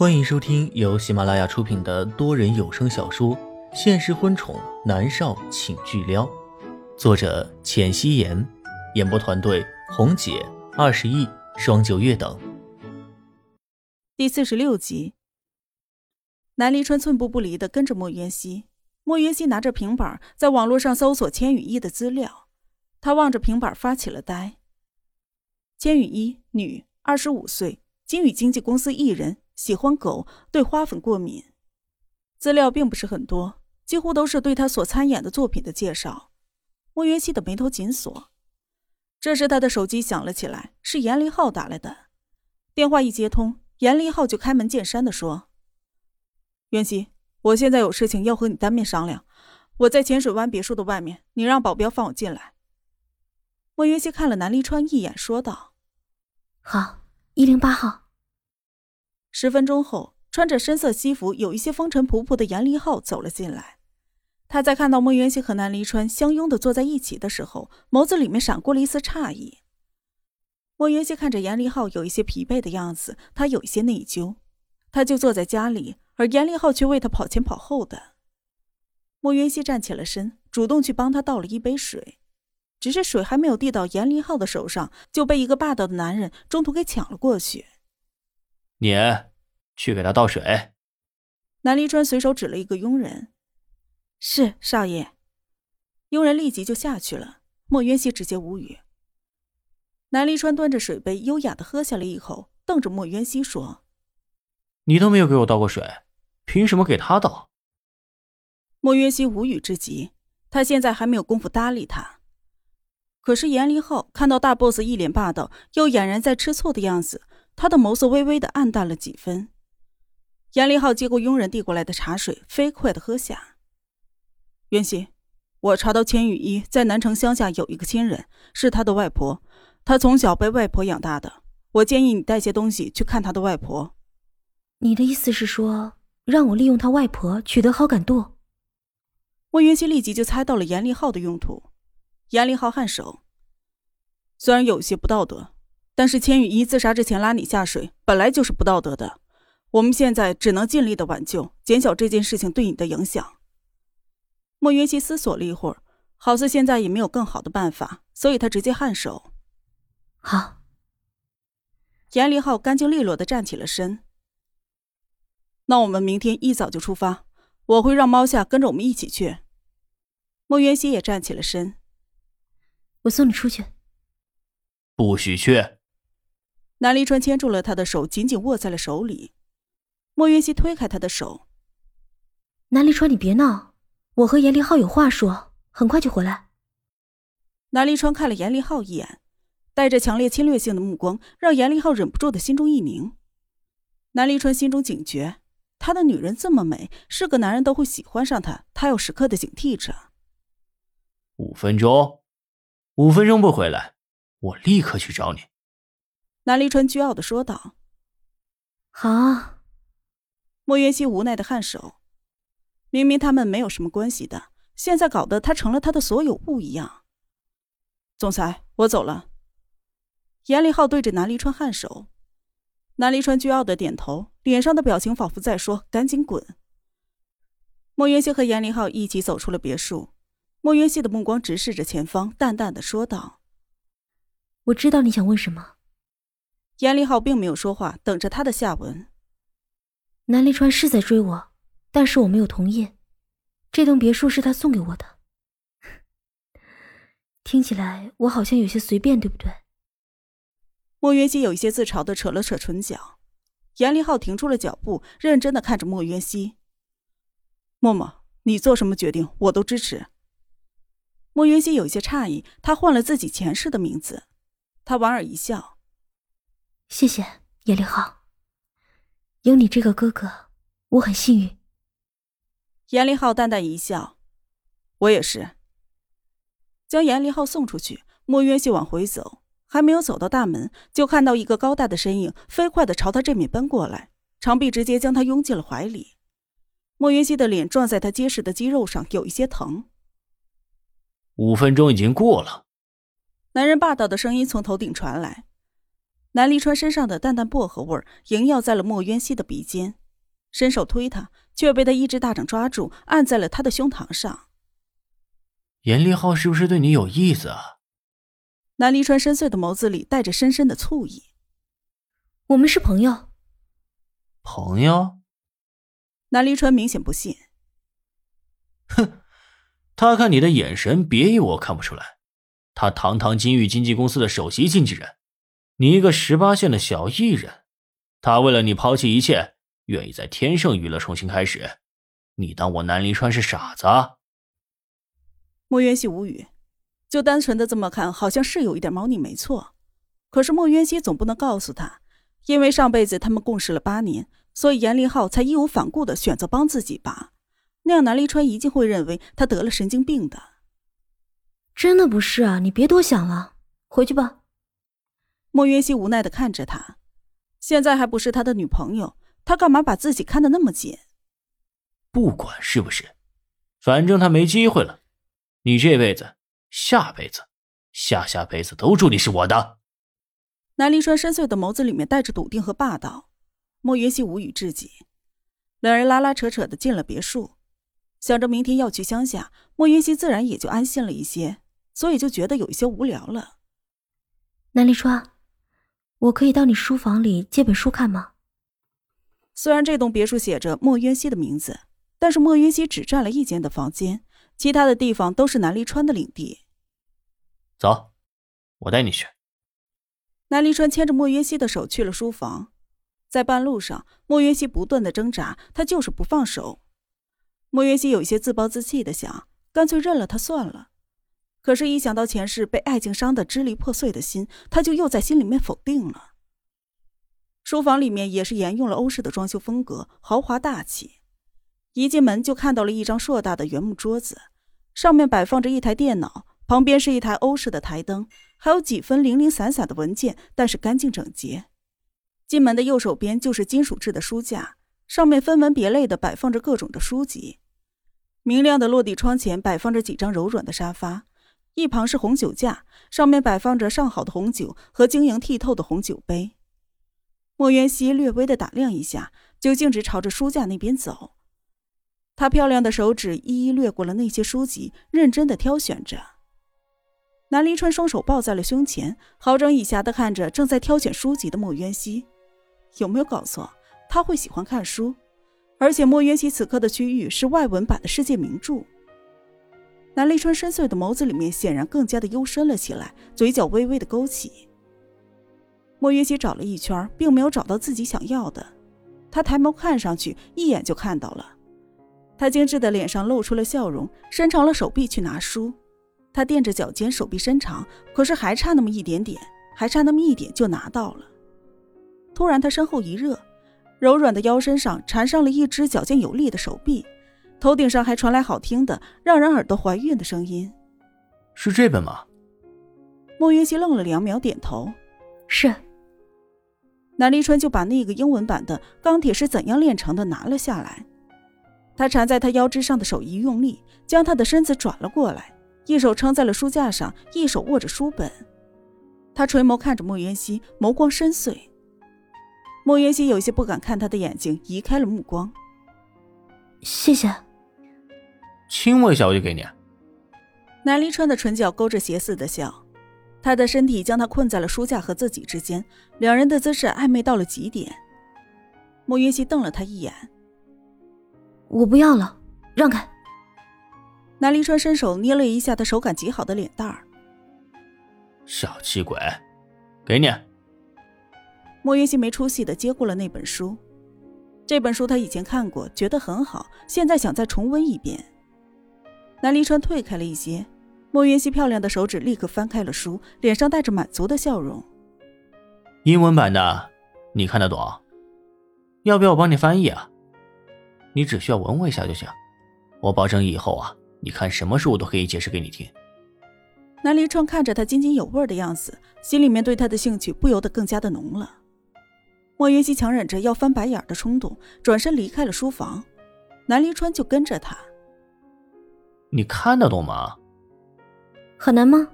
欢迎收听由喜马拉雅出品的多人有声小说《现实婚宠男少请巨撩》，作者：浅汐颜，演播团队：红姐、二十亿、双九月等。第四十六集，南离川寸步不离的跟着莫渊熙。莫渊熙拿着平板在网络上搜索千羽衣的资料，他望着平板发起了呆。千羽衣，女，二十五岁，金宇经纪公司艺人。喜欢狗，对花粉过敏。资料并不是很多，几乎都是对他所参演的作品的介绍。莫云熙的眉头紧锁。这时，他的手机响了起来，是严林浩打来的。电话一接通，严林浩就开门见山的说：“袁熙，我现在有事情要和你当面商量。我在浅水湾别墅的外面，你让保镖放我进来。”莫云熙看了南离川一眼，说道：“好，一零八号。”十分钟后，穿着深色西服、有一些风尘仆仆的严离浩走了进来。他在看到莫元熙和南离川相拥的坐在一起的时候，眸子里面闪过了一丝诧异。莫元熙看着严离浩有一些疲惫的样子，他有一些内疚。他就坐在家里，而严离浩却为他跑前跑后的。莫元熙站起了身，主动去帮他倒了一杯水，只是水还没有递到严离浩的手上，就被一个霸道的男人中途给抢了过去。你去给他倒水。南离川随手指了一个佣人：“是少爷。”佣人立即就下去了。莫渊熙直接无语。南离川端着水杯，优雅的喝下了一口，瞪着莫渊熙说：“你都没有给我倒过水，凭什么给他倒？”莫渊熙无语至极，他现在还没有功夫搭理他。可是严离浩看到大 boss 一脸霸道又俨然在吃醋的样子。他的眸色微微的暗淡了几分。严立浩接过佣人递过来的茶水，飞快的喝下。袁熙，我查到千羽衣在南城乡下有一个亲人，是他的外婆。他从小被外婆养大的。我建议你带些东西去看他的外婆。你的意思是说，让我利用他外婆取得好感度？温云熙立即就猜到了严立浩的用途。严立浩颔首，虽然有些不道德。但是千羽一自杀之前拉你下水，本来就是不道德的。我们现在只能尽力的挽救，减小这件事情对你的影响。莫云熙思索了一会儿，好似现在也没有更好的办法，所以他直接颔首。好。严离浩干净利落的站起了身。那我们明天一早就出发，我会让猫夏跟着我们一起去。莫云熙也站起了身。我送你出去。不许去。南离川牵住了他的手，紧紧握在了手里。莫云熙推开他的手。南离川，你别闹，我和严立浩有话说，很快就回来。南离川看了严立浩一眼，带着强烈侵略性的目光，让严立浩忍不住的心中一凝。南离川心中警觉，他的女人这么美，是个男人都会喜欢上她，他要时刻的警惕着。五分钟，五分钟不回来，我立刻去找你。南离川倨傲的说道：“好。”莫云熙无奈的颔首。明明他们没有什么关系的，现在搞得他成了他的所有物一样。总裁，我走了。严立浩对着南离川颔首。南离川倨傲的点头，脸上的表情仿佛在说：“赶紧滚。”莫云熙和严立浩一起走出了别墅。莫云熙的目光直视着前方，淡淡的说道：“我知道你想问什么。”严立浩并没有说话，等着他的下文。南离川是在追我，但是我没有同意。这栋别墅是他送给我的。听起来我好像有些随便，对不对？莫渊熙有一些自嘲的扯了扯唇角。严立浩停住了脚步，认真的看着莫渊熙。默默，你做什么决定，我都支持。莫云熙有一些诧异，他换了自己前世的名字。他莞尔一笑。谢谢叶立浩，有你这个哥哥，我很幸运。严立浩淡淡一笑，我也是。将严立浩送出去，莫渊熙往回走，还没有走到大门，就看到一个高大的身影飞快的朝他这面奔过来，长臂直接将他拥进了怀里。莫渊熙的脸撞在他结实的肌肉上，有一些疼。五分钟已经过了，男人霸道的声音从头顶传来。南离川身上的淡淡薄荷味儿萦绕在了莫渊熙的鼻尖，伸手推他，却被他一只大掌抓住，按在了他的胸膛上。严立浩是不是对你有意思啊？南离川深邃的眸子里带着深深的醋意。我们是朋友。朋友？南离川明显不信。哼，他看你的眼神，别以为我看不出来。他堂堂金域经纪公司的首席经纪人。你一个十八线的小艺人，他为了你抛弃一切，愿意在天盛娱乐重新开始，你当我南离川是傻子？莫渊熙无语，就单纯的这么看，好像是有一点猫腻，没错。可是莫渊熙总不能告诉他，因为上辈子他们共事了八年，所以严立浩才义无反顾的选择帮自己吧？那样南离川一定会认为他得了神经病的。真的不是啊，你别多想了，回去吧。莫云熙无奈的看着他，现在还不是他的女朋友，他干嘛把自己看得那么紧？不管是不是，反正他没机会了。你这辈子、下辈子、下下辈子都注定是我的。南离川深邃的眸子里面带着笃定和霸道，莫云熙无语至极。两人拉拉扯扯的进了别墅，想着明天要去乡下，莫云熙自然也就安心了一些，所以就觉得有一些无聊了。南离川。我可以到你书房里借本书看吗？虽然这栋别墅写着莫渊熙的名字，但是莫渊熙只占了一间的房间，其他的地方都是南离川的领地。走，我带你去。南离川牵着莫渊熙的手去了书房，在半路上，莫渊熙不断的挣扎，他就是不放手。莫渊熙有些自暴自弃的想，干脆认了他算了。可是，一想到前世被爱情伤得支离破碎的心，他就又在心里面否定了。书房里面也是沿用了欧式的装修风格，豪华大气。一进门就看到了一张硕大的原木桌子，上面摆放着一台电脑，旁边是一台欧式的台灯，还有几分零零散散的文件，但是干净整洁。进门的右手边就是金属制的书架，上面分门别类的摆放着各种的书籍。明亮的落地窗前摆放着几张柔软的沙发。一旁是红酒架，上面摆放着上好的红酒和晶莹剔透的红酒杯。莫渊熙略微的打量一下，就径直朝着书架那边走。他漂亮的手指一一掠过了那些书籍，认真的挑选着。南离川双手抱在了胸前，好整以暇的看着正在挑选书籍的莫渊熙。有没有搞错？他会喜欢看书，而且莫渊熙此刻的区域是外文版的世界名著。南立川深邃的眸子里面显然更加的幽深了起来，嘴角微微的勾起。莫云熙找了一圈，并没有找到自己想要的，他抬眸看上去，一眼就看到了。他精致的脸上露出了笑容，伸长了手臂去拿书。他垫着脚尖，手臂伸长，可是还差那么一点点，还差那么一点就拿到了。突然，他身后一热，柔软的腰身上缠上了一只矫健有力的手臂。头顶上还传来好听的、让人耳朵怀孕的声音，是这本吗？莫云熙愣了两秒，点头：“是。”南离川就把那个英文版的《钢铁是怎样炼成的》拿了下来。他缠在他腰肢上的手一用力，将他的身子转了过来，一手撑在了书架上，一手握着书本。他垂眸看着莫云熙，眸光深邃。莫云熙有些不敢看他的眼睛，移开了目光。谢谢。亲我一下，我就给你。南离川的唇角勾着邪似的笑，他的身体将他困在了书架和自己之间，两人的姿势暧昧到了极点。莫云熙瞪了他一眼：“我不要了，让开。”南离川伸手捏了一下他手感极好的脸蛋儿。小气鬼，给你。莫云熙没出息的接过了那本书。这本书他以前看过，觉得很好，现在想再重温一遍。南离川退开了一些，莫云熙漂亮的手指立刻翻开了书，脸上带着满足的笑容。英文版的，你看得懂？要不要我帮你翻译啊？你只需要闻我一下就行，我保证以后啊，你看什么书我都可以解释给你听。南离川看着他津津有味的样子，心里面对他的兴趣不由得更加的浓了。莫云熙强忍着要翻白眼的冲动，转身离开了书房。南离川就跟着他。你看得懂吗？很难吗？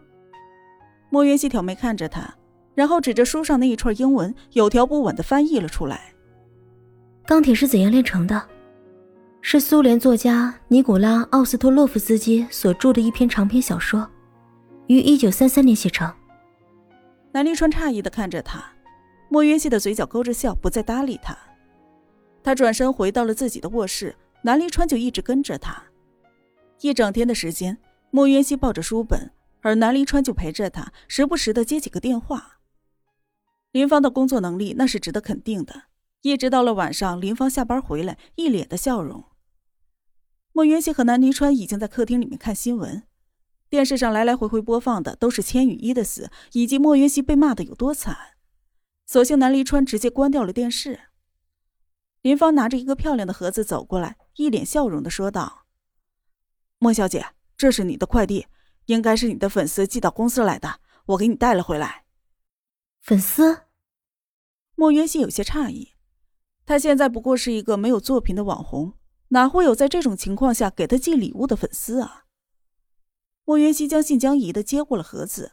莫云熙挑眉看着他，然后指着书上那一串英文，有条不紊的翻译了出来。钢铁是怎样炼成的？是苏联作家尼古拉·奥斯托洛夫斯基所著的一篇长篇小说，于一九三三年写成。南离川诧异的看着他，莫云熙的嘴角勾着笑，不再搭理他。他转身回到了自己的卧室，南离川就一直跟着他。一整天的时间，莫云熙抱着书本，而南离川就陪着他，时不时的接几个电话。林芳的工作能力那是值得肯定的。一直到了晚上，林芳下班回来，一脸的笑容。莫云熙和南离川已经在客厅里面看新闻，电视上来来回回播放的都是千羽一的死，以及莫云熙被骂的有多惨。索性南离川直接关掉了电视。林芳拿着一个漂亮的盒子走过来，一脸笑容的说道：“莫小姐，这是你的快递，应该是你的粉丝寄到公司来的，我给你带了回来。”粉丝？莫云熙有些诧异，他现在不过是一个没有作品的网红，哪会有在这种情况下给他寄礼物的粉丝啊？莫云熙将信将疑的接过了盒子，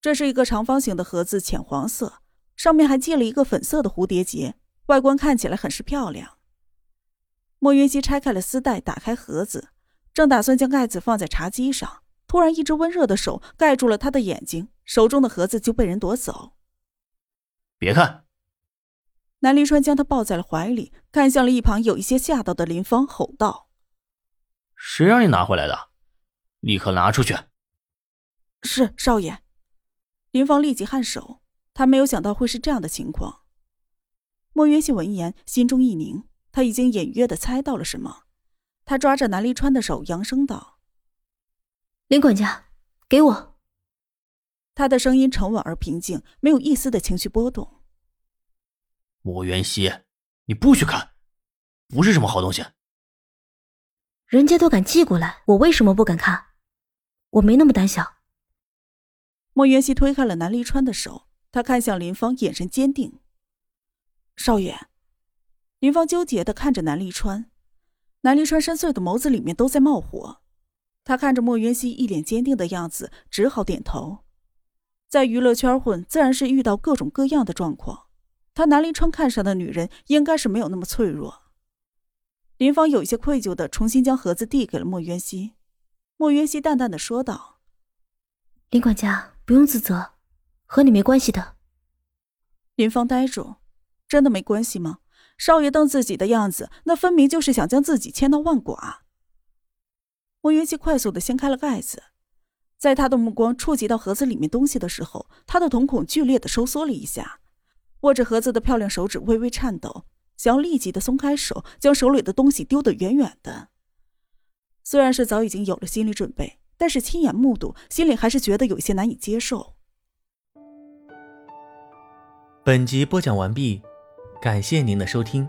这是一个长方形的盒子，浅黄色，上面还系了一个粉色的蝴蝶结，外观看起来很是漂亮。莫云熙拆开了丝带，打开盒子，正打算将盖子放在茶几上，突然一只温热的手盖住了他的眼睛，手中的盒子就被人夺走。别看。南离川将他抱在了怀里，看向了一旁有一些吓到的林芳，吼道：“谁让你拿回来的？立刻拿出去！”是少爷。林芳立即颔首，他没有想到会是这样的情况。莫云熙闻言，心中一凝，他已经隐约的猜到了什么。他抓着南离川的手，扬声道：“林管家，给我。”他的声音沉稳而平静，没有一丝的情绪波动。莫元熙，你不许看，不是什么好东西。人家都敢寄过来，我为什么不敢看？我没那么胆小。莫元熙推开了南离川的手，他看向林芳，眼神坚定。少爷，林芳纠结的看着南离川，南离川深邃的眸子里面都在冒火。他看着莫云熙一脸坚定的样子，只好点头。在娱乐圈混，自然是遇到各种各样的状况。他南临川看上的女人应该是没有那么脆弱。林芳有一些愧疚的重新将盒子递给了莫云熙。莫云熙淡淡的说道：“林管家不用自责，和你没关系的。”林芳呆住，真的没关系吗？少爷瞪自己的样子，那分明就是想将自己千刀万剐。莫云熙快速的掀开了盖子，在他的目光触及到盒子里面东西的时候，他的瞳孔剧烈的收缩了一下。握着盒子的漂亮手指微微颤抖，想要立即的松开手，将手里的东西丢得远远的。虽然是早已经有了心理准备，但是亲眼目睹，心里还是觉得有些难以接受。本集播讲完毕，感谢您的收听。